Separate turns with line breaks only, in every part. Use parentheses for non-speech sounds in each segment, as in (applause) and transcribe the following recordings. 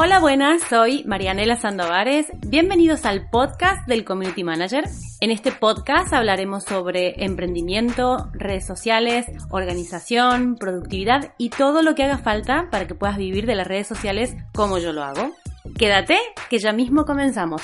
Hola, buenas, soy Marianela Sandovares. Bienvenidos al podcast del Community Manager. En este podcast hablaremos sobre emprendimiento, redes sociales, organización, productividad y todo lo que haga falta para que puedas vivir de las redes sociales como yo lo hago. Quédate, que ya mismo comenzamos.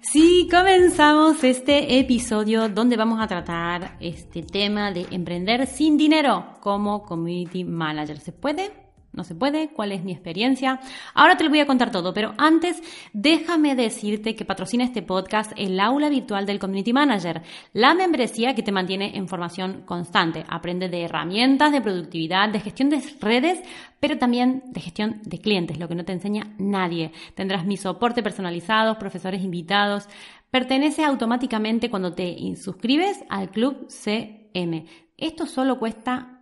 Sí, comenzamos este episodio donde vamos a tratar este tema de emprender sin dinero como community manager. ¿Se puede? No se puede, cuál es mi experiencia. Ahora te lo voy a contar todo, pero antes déjame decirte que patrocina este podcast el aula virtual del Community Manager, la membresía que te mantiene en formación constante. Aprende de herramientas, de productividad, de gestión de redes, pero también de gestión de clientes, lo que no te enseña nadie. Tendrás mi soporte personalizado, profesores invitados. Pertenece automáticamente cuando te suscribes al Club CM. Esto solo cuesta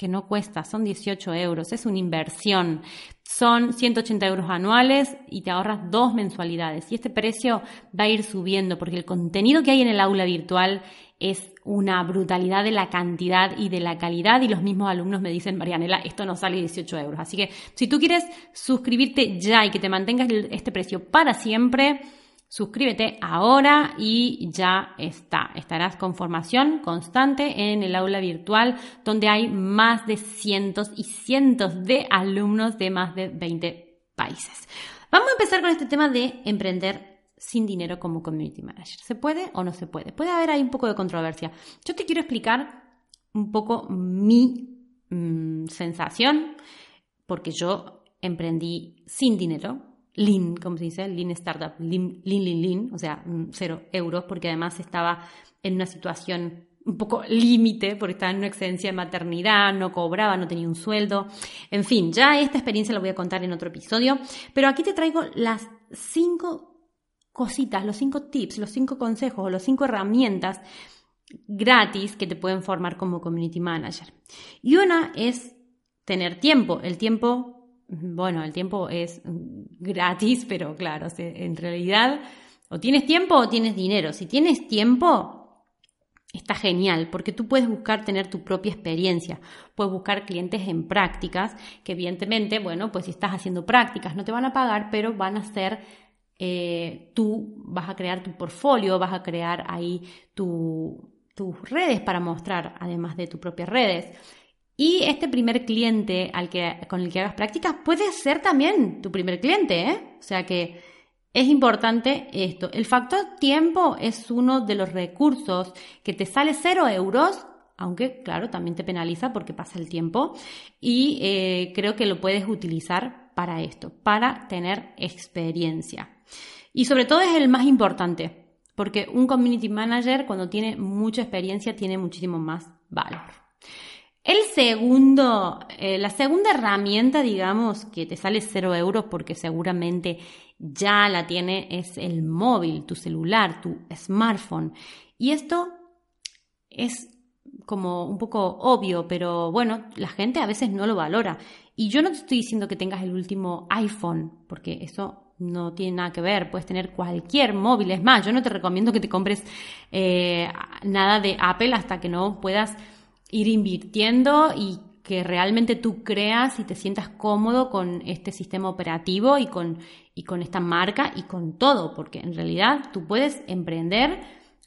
que no cuesta, son 18 euros, es una inversión. Son 180 euros anuales y te ahorras dos mensualidades. Y este precio va a ir subiendo porque el contenido que hay en el aula virtual es una brutalidad de la cantidad y de la calidad y los mismos alumnos me dicen, Marianela, esto no sale 18 euros. Así que si tú quieres suscribirte ya y que te mantengas este precio para siempre, Suscríbete ahora y ya está. Estarás con formación constante en el aula virtual donde hay más de cientos y cientos de alumnos de más de 20 países. Vamos a empezar con este tema de emprender sin dinero como community manager. ¿Se puede o no se puede? Puede haber ahí un poco de controversia. Yo te quiero explicar un poco mi mm, sensación porque yo emprendí sin dinero lean, como se dice, lean startup, lean, lean, lean, o sea, mm, cero euros, porque además estaba en una situación un poco límite, porque estaba en una excedencia de maternidad, no cobraba, no tenía un sueldo. En fin, ya esta experiencia la voy a contar en otro episodio, pero aquí te traigo las cinco cositas, los cinco tips, los cinco consejos, los cinco herramientas gratis que te pueden formar como community manager. Y una es tener tiempo. El tiempo bueno, el tiempo es gratis, pero claro, en realidad o tienes tiempo o tienes dinero. Si tienes tiempo, está genial, porque tú puedes buscar tener tu propia experiencia, puedes buscar clientes en prácticas, que evidentemente, bueno, pues si estás haciendo prácticas no te van a pagar, pero van a ser, eh, tú vas a crear tu portfolio, vas a crear ahí tus redes para mostrar, además de tus propias redes. Y este primer cliente al que, con el que hagas prácticas puede ser también tu primer cliente, ¿eh? O sea que es importante esto. El factor tiempo es uno de los recursos que te sale cero euros, aunque claro, también te penaliza porque pasa el tiempo. Y eh, creo que lo puedes utilizar para esto, para tener experiencia. Y sobre todo es el más importante, porque un community manager cuando tiene mucha experiencia tiene muchísimo más valor. El segundo, eh, la segunda herramienta, digamos, que te sale cero euros porque seguramente ya la tiene, es el móvil, tu celular, tu smartphone. Y esto es como un poco obvio, pero bueno, la gente a veces no lo valora. Y yo no te estoy diciendo que tengas el último iPhone, porque eso no tiene nada que ver, puedes tener cualquier móvil. Es más, yo no te recomiendo que te compres eh, nada de Apple hasta que no puedas ir invirtiendo y que realmente tú creas y te sientas cómodo con este sistema operativo y con, y con esta marca y con todo, porque en realidad tú puedes emprender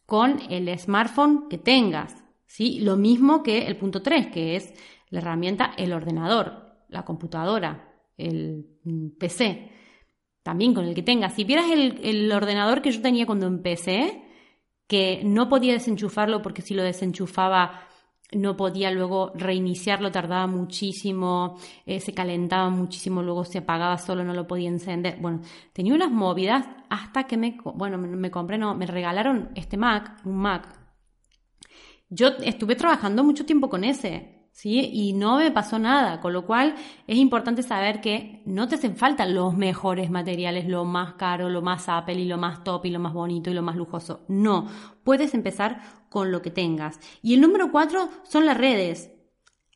con el smartphone que tengas, ¿sí? Lo mismo que el punto 3, que es la herramienta el ordenador, la computadora, el mm, PC, también con el que tengas. Si vieras el, el ordenador que yo tenía cuando empecé, que no podía desenchufarlo porque si lo desenchufaba no podía luego reiniciarlo, tardaba muchísimo, eh, se calentaba muchísimo, luego se apagaba solo, no lo podía encender. Bueno, tenía unas movidas hasta que me, bueno, me, compré, no, me regalaron este Mac, un Mac. Yo estuve trabajando mucho tiempo con ese ¿sí? Y no me pasó nada, con lo cual es importante saber que no te hacen falta los mejores materiales, lo más caro, lo más Apple y lo más top y lo más bonito y lo más lujoso. No, puedes empezar con lo que tengas. Y el número cuatro son las redes.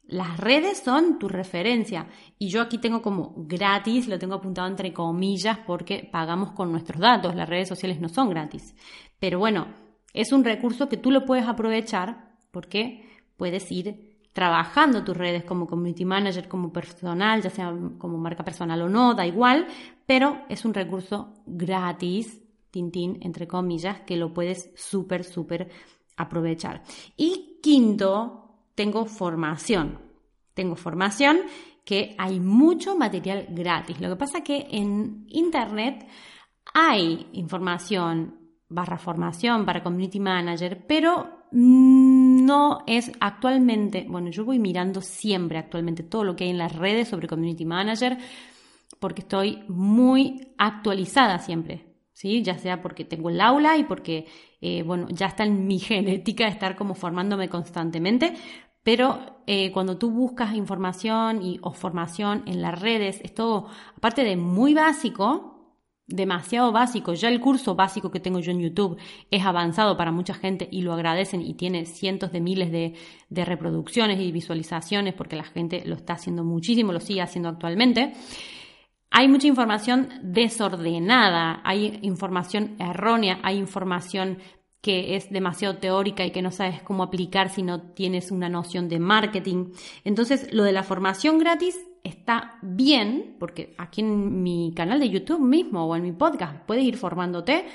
Las redes son tu referencia y yo aquí tengo como gratis, lo tengo apuntado entre comillas porque pagamos con nuestros datos, las redes sociales no son gratis. Pero bueno, es un recurso que tú lo puedes aprovechar porque puedes ir trabajando tus redes como community manager, como personal, ya sea como marca personal o no, da igual, pero es un recurso gratis, tintín, entre comillas, que lo puedes súper, súper aprovechar. Y quinto, tengo formación. Tengo formación que hay mucho material gratis. Lo que pasa que en Internet hay información barra formación para community manager, pero no es actualmente, bueno, yo voy mirando siempre actualmente todo lo que hay en las redes sobre community manager porque estoy muy actualizada siempre, ¿sí? Ya sea porque tengo el aula y porque, eh, bueno, ya está en mi (laughs) genética estar como formándome constantemente, pero eh, cuando tú buscas información y, o formación en las redes, es todo, aparte de muy básico, demasiado básico. Ya el curso básico que tengo yo en YouTube es avanzado para mucha gente y lo agradecen y tiene cientos de miles de, reproducciones y visualizaciones porque la gente lo está haciendo muchísimo, lo sigue haciendo actualmente. Hay mucha información desordenada, hay información errónea, hay información que es demasiado teórica y que no sabes cómo aplicar si no tienes una noción de marketing. Entonces, lo de la formación gratis está bien, porque aquí en mi canal de YouTube mismo o en mi podcast puedes ir formándote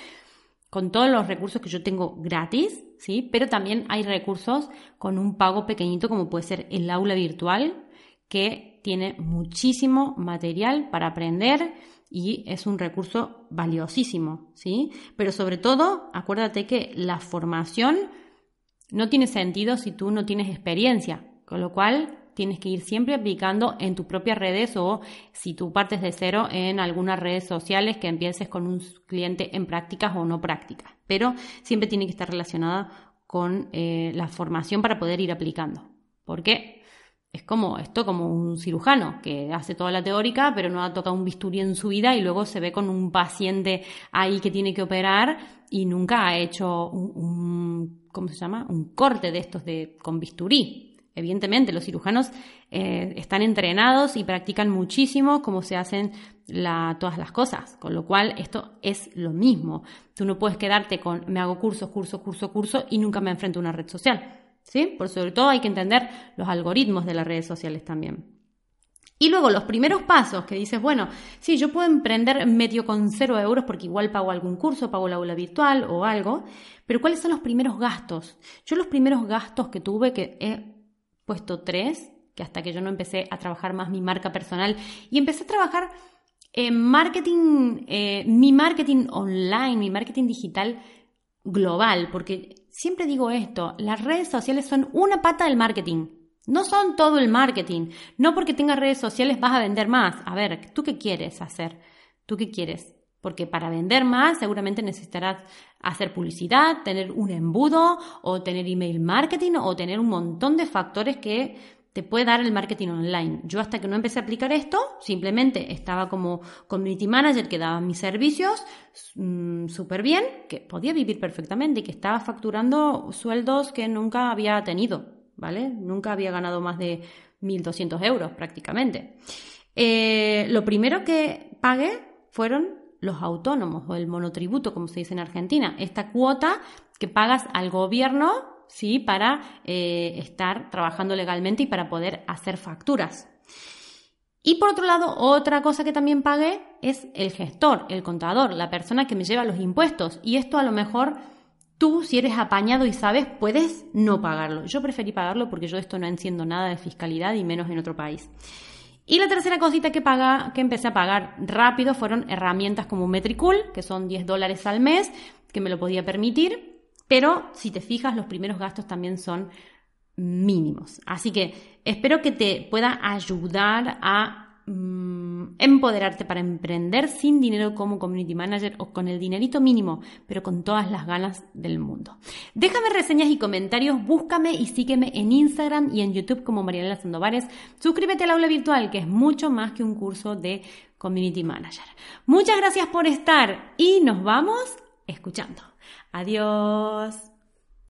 con todos los recursos que yo tengo gratis, ¿sí? Pero también hay recursos con un pago pequeñito como puede ser el aula virtual, que tiene muchísimo material para aprender y es un recurso valiosísimo, ¿sí? Pero sobre todo, acuérdate que la formación no tiene sentido si tú no tienes experiencia, con lo cual tienes que ir siempre aplicando en tus propias redes o si tú partes de cero en algunas redes sociales que empieces con un cliente en prácticas o no prácticas, pero siempre tiene que estar relacionada con eh, la formación para poder ir aplicando. ¿Por qué? Es como esto, como un cirujano que hace toda la teórica, pero no ha tocado un bisturí en su vida y luego se ve con un paciente ahí que tiene que operar y nunca ha hecho un, ¿cómo se llama? Un corte de estos de, con bisturí. Evidentemente, los cirujanos eh, están entrenados y practican muchísimo cómo se hacen la, todas las cosas, con lo cual esto es lo mismo. Tú no puedes quedarte con me hago curso, curso, curso, curso y nunca me enfrento a una red social ¿sí? Por sobre todo hay que entender los algoritmos de las redes sociales también. Y luego los primeros pasos que dices, bueno, sí, yo puedo emprender medio con cero euros porque igual pago algún curso, pago la aula virtual o algo, pero ¿cuáles son los primeros gastos? Yo los primeros gastos que tuve, que he puesto tres, que hasta que yo no empecé a trabajar más mi marca personal y empecé a trabajar en marketing, eh, mi marketing online, mi marketing digital global, porque siempre digo esto, las redes sociales son una pata del marketing. No son todo el marketing. No porque tengas redes sociales vas a vender más. A ver, ¿tú qué quieres hacer? ¿Tú qué quieres? Porque para vender más seguramente necesitarás hacer publicidad, tener un embudo o tener email marketing o tener un montón de factores que te puede dar el marketing online. Yo hasta que no empecé a aplicar esto, simplemente estaba como community manager que daba mis servicios mm, súper bien, que podía vivir perfectamente y que estaba facturando sueldos que nunca había tenido, ¿vale? Nunca había ganado más de 1.200 euros prácticamente. Eh, lo primero que pagué fueron los autónomos o el monotributo, como se dice en Argentina, esta cuota que pagas al gobierno ¿sí? Para eh, estar trabajando legalmente y para poder hacer facturas. Y por otro lado, otra cosa que también pagué es el gestor, el contador, la persona que me lleva los impuestos. Y esto a lo mejor tú, si eres apañado y sabes, puedes no pagarlo. Yo preferí pagarlo porque yo esto no enciendo nada de fiscalidad y menos en otro país. Y la tercera cosita que, paga, que empecé a pagar rápido fueron herramientas como Metricool, que son 10 dólares al mes, que me lo podía permitir. Pero si te fijas, los primeros gastos también son mínimos. Así que espero que te pueda ayudar a mm, empoderarte para emprender sin dinero como community manager o con el dinerito mínimo, pero con todas las ganas del mundo. Déjame reseñas y comentarios, búscame y sígueme en Instagram y en YouTube como Mariela Sandovares. Suscríbete al aula virtual, que es mucho más que un curso de community manager. Muchas gracias por estar y nos vamos escuchando. Adiós.